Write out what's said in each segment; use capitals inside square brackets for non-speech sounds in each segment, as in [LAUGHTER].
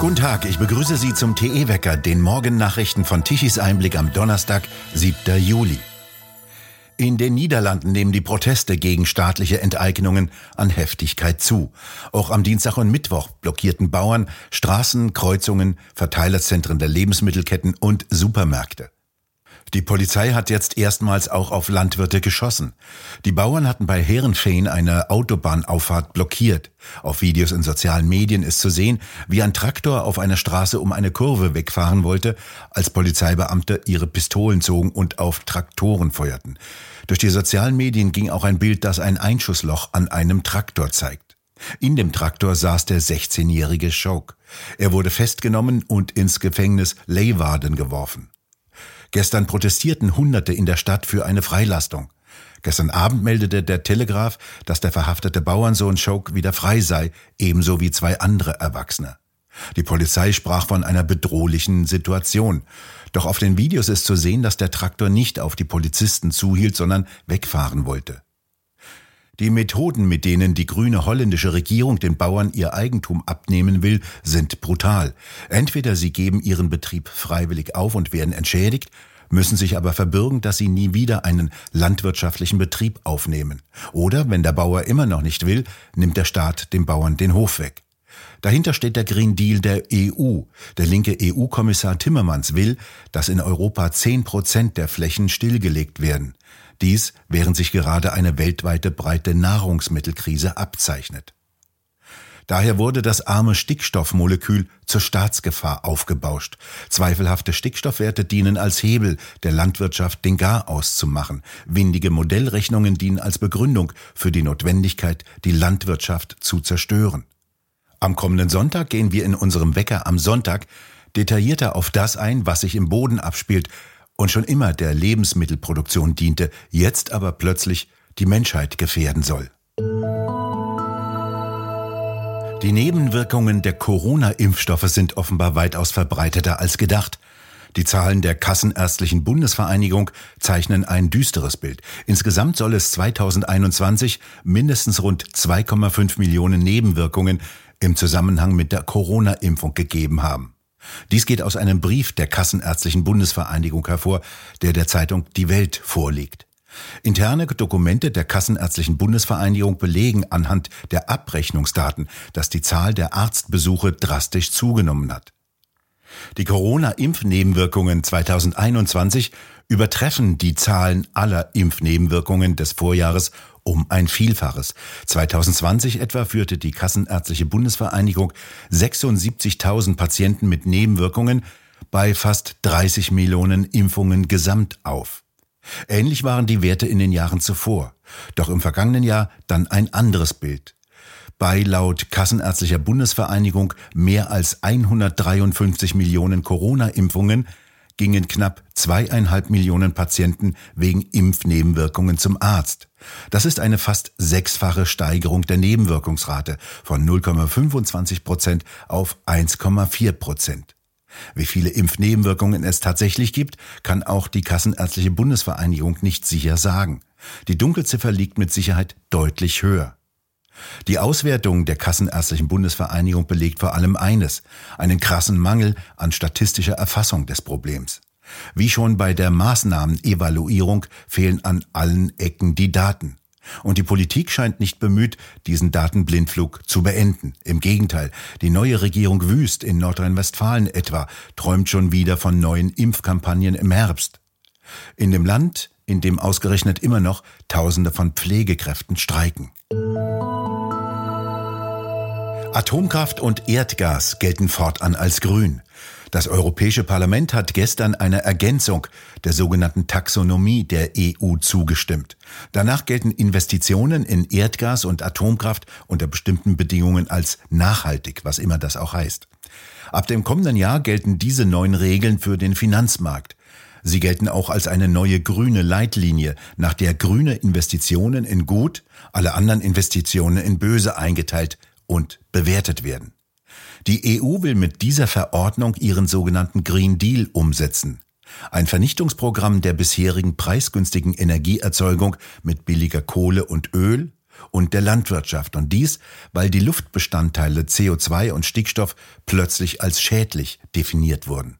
Guten Tag, ich begrüße Sie zum TE-Wecker, den Morgennachrichten von Tichys Einblick am Donnerstag, 7. Juli. In den Niederlanden nehmen die Proteste gegen staatliche Enteignungen an Heftigkeit zu. Auch am Dienstag und Mittwoch blockierten Bauern Straßen, Kreuzungen, Verteilerzentren der Lebensmittelketten und Supermärkte. Die Polizei hat jetzt erstmals auch auf Landwirte geschossen. Die Bauern hatten bei Herrenfeen eine Autobahnauffahrt blockiert. Auf Videos in sozialen Medien ist zu sehen, wie ein Traktor auf einer Straße um eine Kurve wegfahren wollte, als Polizeibeamte ihre Pistolen zogen und auf Traktoren feuerten. Durch die sozialen Medien ging auch ein Bild, das ein Einschussloch an einem Traktor zeigt. In dem Traktor saß der 16-jährige Schoke. Er wurde festgenommen und ins Gefängnis Leeuwarden geworfen. Gestern protestierten Hunderte in der Stadt für eine Freilastung. Gestern Abend meldete der Telegraph, dass der verhaftete Bauernsohn Schoke wieder frei sei, ebenso wie zwei andere Erwachsene. Die Polizei sprach von einer bedrohlichen Situation. Doch auf den Videos ist zu sehen, dass der Traktor nicht auf die Polizisten zuhielt, sondern wegfahren wollte. Die Methoden, mit denen die grüne holländische Regierung den Bauern ihr Eigentum abnehmen will, sind brutal. Entweder sie geben ihren Betrieb freiwillig auf und werden entschädigt, müssen sich aber verbürgen, dass sie nie wieder einen landwirtschaftlichen Betrieb aufnehmen. Oder, wenn der Bauer immer noch nicht will, nimmt der Staat dem Bauern den Hof weg. Dahinter steht der Green Deal der EU. Der linke EU-Kommissar Timmermans will, dass in Europa zehn Prozent der Flächen stillgelegt werden. Dies, während sich gerade eine weltweite breite Nahrungsmittelkrise abzeichnet. Daher wurde das arme Stickstoffmolekül zur Staatsgefahr aufgebauscht. Zweifelhafte Stickstoffwerte dienen als Hebel der Landwirtschaft, den Garaus zu machen. Windige Modellrechnungen dienen als Begründung für die Notwendigkeit, die Landwirtschaft zu zerstören. Am kommenden Sonntag gehen wir in unserem Wecker am Sonntag detaillierter auf das ein, was sich im Boden abspielt und schon immer der Lebensmittelproduktion diente, jetzt aber plötzlich die Menschheit gefährden soll. Die Nebenwirkungen der Corona-Impfstoffe sind offenbar weitaus verbreiteter als gedacht. Die Zahlen der Kassenärztlichen Bundesvereinigung zeichnen ein düsteres Bild. Insgesamt soll es 2021 mindestens rund 2,5 Millionen Nebenwirkungen im Zusammenhang mit der Corona-Impfung gegeben haben. Dies geht aus einem Brief der Kassenärztlichen Bundesvereinigung hervor, der der Zeitung Die Welt vorliegt. Interne Dokumente der Kassenärztlichen Bundesvereinigung belegen anhand der Abrechnungsdaten, dass die Zahl der Arztbesuche drastisch zugenommen hat. Die Corona-Impfnebenwirkungen 2021 übertreffen die Zahlen aller Impfnebenwirkungen des Vorjahres um ein Vielfaches. 2020 etwa führte die Kassenärztliche Bundesvereinigung 76.000 Patienten mit Nebenwirkungen bei fast 30 Millionen Impfungen gesamt auf. Ähnlich waren die Werte in den Jahren zuvor. Doch im vergangenen Jahr dann ein anderes Bild. Bei laut Kassenärztlicher Bundesvereinigung mehr als 153 Millionen Corona-Impfungen gingen knapp zweieinhalb Millionen Patienten wegen Impfnebenwirkungen zum Arzt. Das ist eine fast sechsfache Steigerung der Nebenwirkungsrate von 0,25 Prozent auf 1,4 Prozent. Wie viele Impfnebenwirkungen es tatsächlich gibt, kann auch die Kassenärztliche Bundesvereinigung nicht sicher sagen. Die Dunkelziffer liegt mit Sicherheit deutlich höher. Die Auswertung der Kassenärztlichen Bundesvereinigung belegt vor allem eines, einen krassen Mangel an statistischer Erfassung des Problems. Wie schon bei der Maßnahmenevaluierung fehlen an allen Ecken die Daten. Und die Politik scheint nicht bemüht, diesen Datenblindflug zu beenden. Im Gegenteil, die neue Regierung Wüst in Nordrhein-Westfalen etwa träumt schon wieder von neuen Impfkampagnen im Herbst. In dem Land, in dem ausgerechnet immer noch Tausende von Pflegekräften streiken. Atomkraft und Erdgas gelten fortan als grün. Das Europäische Parlament hat gestern eine Ergänzung der sogenannten Taxonomie der EU zugestimmt. Danach gelten Investitionen in Erdgas und Atomkraft unter bestimmten Bedingungen als nachhaltig, was immer das auch heißt. Ab dem kommenden Jahr gelten diese neuen Regeln für den Finanzmarkt. Sie gelten auch als eine neue grüne Leitlinie, nach der grüne Investitionen in gut, alle anderen Investitionen in böse eingeteilt und bewertet werden. Die EU will mit dieser Verordnung ihren sogenannten Green Deal umsetzen. Ein Vernichtungsprogramm der bisherigen preisgünstigen Energieerzeugung mit billiger Kohle und Öl und der Landwirtschaft. Und dies, weil die Luftbestandteile CO2 und Stickstoff plötzlich als schädlich definiert wurden.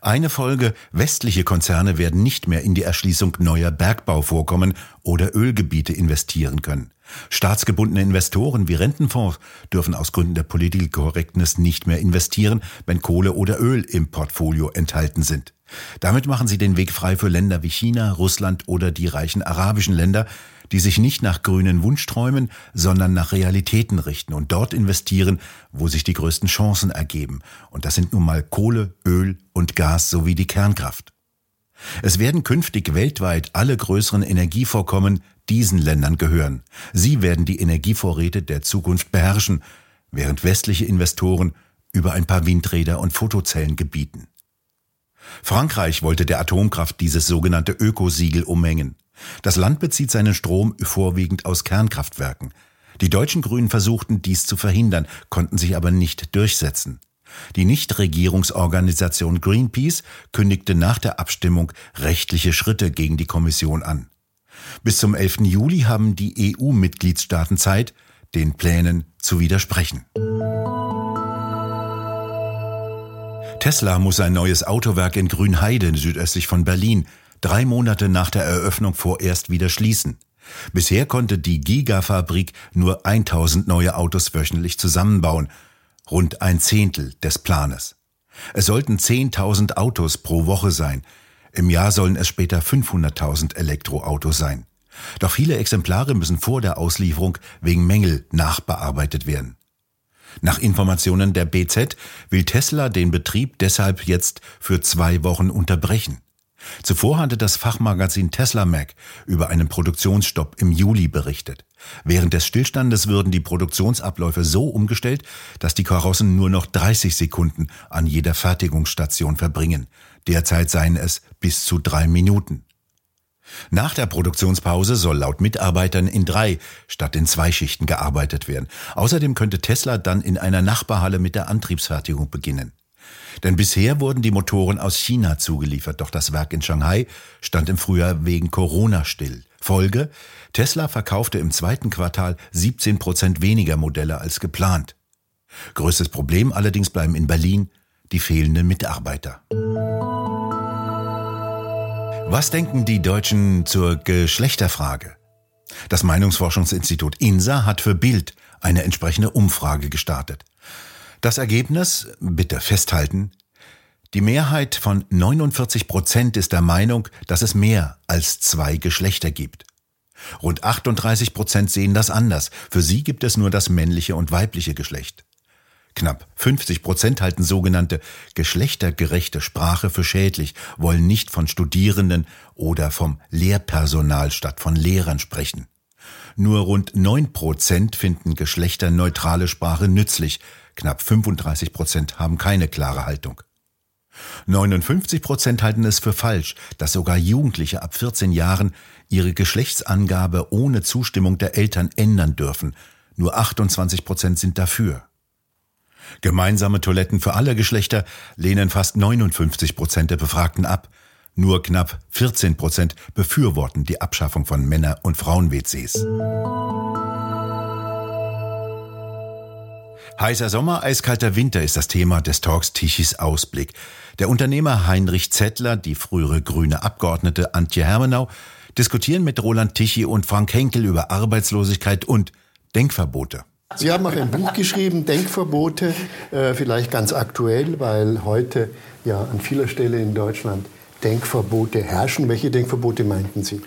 Eine Folge, westliche Konzerne werden nicht mehr in die Erschließung neuer Bergbauvorkommen oder Ölgebiete investieren können. Staatsgebundene Investoren wie Rentenfonds dürfen aus Gründen der Political Correctness nicht mehr investieren, wenn Kohle oder Öl im Portfolio enthalten sind. Damit machen sie den Weg frei für Länder wie China, Russland oder die reichen arabischen Länder, die sich nicht nach grünen Wunschträumen, sondern nach Realitäten richten und dort investieren, wo sich die größten Chancen ergeben. Und das sind nun mal Kohle, Öl und Gas sowie die Kernkraft. Es werden künftig weltweit alle größeren Energievorkommen diesen Ländern gehören. Sie werden die Energievorräte der Zukunft beherrschen, während westliche Investoren über ein paar Windräder und Fotozellen gebieten. Frankreich wollte der Atomkraft dieses sogenannte Ökosiegel umhängen. Das Land bezieht seinen Strom vorwiegend aus Kernkraftwerken. Die deutschen Grünen versuchten dies zu verhindern, konnten sich aber nicht durchsetzen. Die Nichtregierungsorganisation Greenpeace kündigte nach der Abstimmung rechtliche Schritte gegen die Kommission an. Bis zum 11. Juli haben die EU-Mitgliedstaaten Zeit, den Plänen zu widersprechen. Tesla muss ein neues Autowerk in Grünheide südöstlich von Berlin drei Monate nach der Eröffnung vorerst wieder schließen. Bisher konnte die Gigafabrik nur 1000 neue Autos wöchentlich zusammenbauen, rund ein Zehntel des Planes. Es sollten 10.000 Autos pro Woche sein. Im Jahr sollen es später 500.000 Elektroautos sein. Doch viele Exemplare müssen vor der Auslieferung wegen Mängel nachbearbeitet werden. Nach Informationen der BZ will Tesla den Betrieb deshalb jetzt für zwei Wochen unterbrechen. Zuvor hatte das Fachmagazin Tesla Mac über einen Produktionsstopp im Juli berichtet. Während des Stillstandes würden die Produktionsabläufe so umgestellt, dass die Karossen nur noch 30 Sekunden an jeder Fertigungsstation verbringen. Derzeit seien es bis zu drei Minuten. Nach der Produktionspause soll laut Mitarbeitern in drei statt in zwei Schichten gearbeitet werden. Außerdem könnte Tesla dann in einer Nachbarhalle mit der Antriebsfertigung beginnen. Denn bisher wurden die Motoren aus China zugeliefert, doch das Werk in Shanghai stand im Frühjahr wegen Corona still. Folge, Tesla verkaufte im zweiten Quartal 17 Prozent weniger Modelle als geplant. Größtes Problem allerdings bleiben in Berlin die fehlenden Mitarbeiter. Was denken die Deutschen zur Geschlechterfrage? Das Meinungsforschungsinstitut INSA hat für Bild eine entsprechende Umfrage gestartet. Das Ergebnis, bitte festhalten, die Mehrheit von 49 Prozent ist der Meinung, dass es mehr als zwei Geschlechter gibt. Rund 38 Prozent sehen das anders. Für sie gibt es nur das männliche und weibliche Geschlecht. Knapp 50 Prozent halten sogenannte geschlechtergerechte Sprache für schädlich, wollen nicht von Studierenden oder vom Lehrpersonal statt von Lehrern sprechen. Nur rund 9 Prozent finden geschlechterneutrale Sprache nützlich, Knapp 35 Prozent haben keine klare Haltung. 59 Prozent halten es für falsch, dass sogar Jugendliche ab 14 Jahren ihre Geschlechtsangabe ohne Zustimmung der Eltern ändern dürfen. Nur 28 Prozent sind dafür. Gemeinsame Toiletten für alle Geschlechter lehnen fast 59 Prozent der Befragten ab. Nur knapp 14 Prozent befürworten die Abschaffung von Männer- und Frauen-WCs. Heißer Sommer, eiskalter Winter ist das Thema des Talks Tichys Ausblick. Der Unternehmer Heinrich Zettler, die frühere grüne Abgeordnete Antje Hermenau diskutieren mit Roland Tichy und Frank Henkel über Arbeitslosigkeit und Denkverbote. Sie haben auch ein Buch geschrieben, Denkverbote, äh, vielleicht ganz aktuell, weil heute ja an vieler Stelle in Deutschland Denkverbote herrschen. Welche Denkverbote meinten Sie?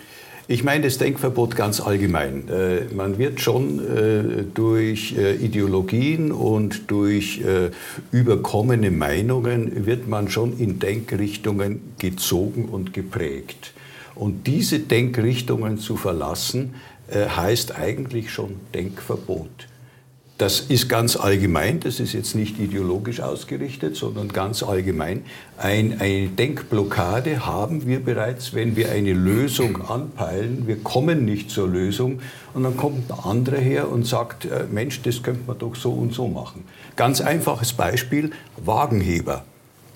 Ich meine das Denkverbot ganz allgemein. Äh, man wird schon äh, durch äh, Ideologien und durch überkommene Meinungen, wird man schon in Denkrichtungen gezogen und geprägt. Und diese Denkrichtungen zu verlassen, heißt eigentlich schon Denkverbot. Das ist ganz allgemein, das ist jetzt nicht ideologisch ausgerichtet, sondern ganz allgemein. Ein, eine Denkblockade haben wir bereits, wenn wir eine Lösung anpeilen. Wir kommen nicht zur Lösung und dann kommt ein anderer her und sagt, äh, Mensch, das könnte man doch so und so machen. Ganz einfaches Beispiel, Wagenheber.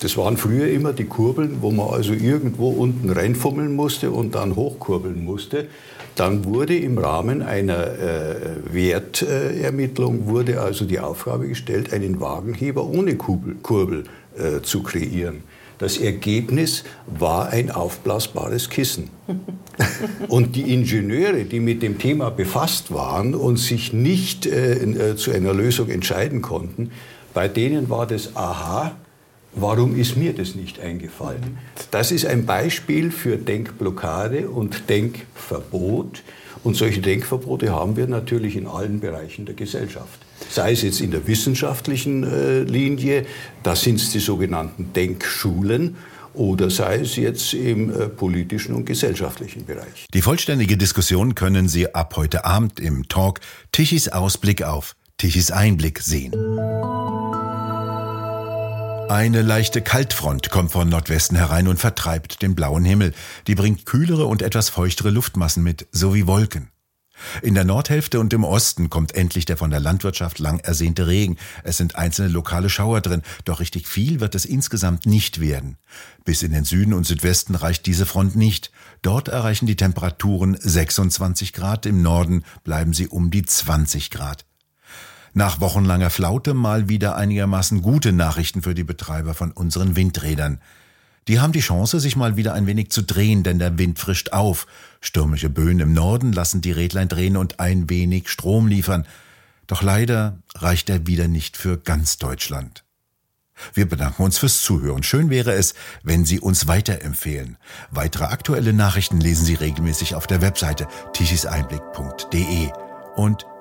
Das waren früher immer die Kurbeln, wo man also irgendwo unten reinfummeln musste und dann hochkurbeln musste. Dann wurde im Rahmen einer äh, Wertermittlung wurde also die Aufgabe gestellt, einen Wagenheber ohne Kurbel, Kurbel äh, zu kreieren. Das Ergebnis war ein aufblasbares Kissen. [LAUGHS] Und die Ingenieure, die mit dem Thema befasst waren und sich nicht äh, äh, zu einer Lösung entscheiden konnten, bei denen war das Aha, warum ist mir das nicht eingefallen? Das ist ein Beispiel für Denkblockade und Denkverbot. Und solche Denkverbote haben wir natürlich in allen Bereichen der Gesellschaft. Sei es jetzt in der wissenschaftlichen äh, Linie, da sind es die sogenannten Denkschulen, oder sei es jetzt im äh, politischen und gesellschaftlichen Bereich. Die vollständige Diskussion können Sie ab heute Abend im Talk Tichys Ausblick auf Tichys Einblick sehen. Eine leichte Kaltfront kommt von Nordwesten herein und vertreibt den blauen Himmel. Die bringt kühlere und etwas feuchtere Luftmassen mit, sowie Wolken. In der Nordhälfte und im Osten kommt endlich der von der Landwirtschaft lang ersehnte Regen. Es sind einzelne lokale Schauer drin, doch richtig viel wird es insgesamt nicht werden. Bis in den Süden und Südwesten reicht diese Front nicht. Dort erreichen die Temperaturen 26 Grad, im Norden bleiben sie um die 20 Grad. Nach wochenlanger Flaute mal wieder einigermaßen gute Nachrichten für die Betreiber von unseren Windrädern. Die haben die Chance, sich mal wieder ein wenig zu drehen, denn der Wind frischt auf. Stürmische Böen im Norden lassen die Rädlein drehen und ein wenig Strom liefern. Doch leider reicht er wieder nicht für ganz Deutschland. Wir bedanken uns fürs Zuhören. Schön wäre es, wenn Sie uns weiterempfehlen. Weitere aktuelle Nachrichten lesen Sie regelmäßig auf der Webseite tichiseinblick.de. Und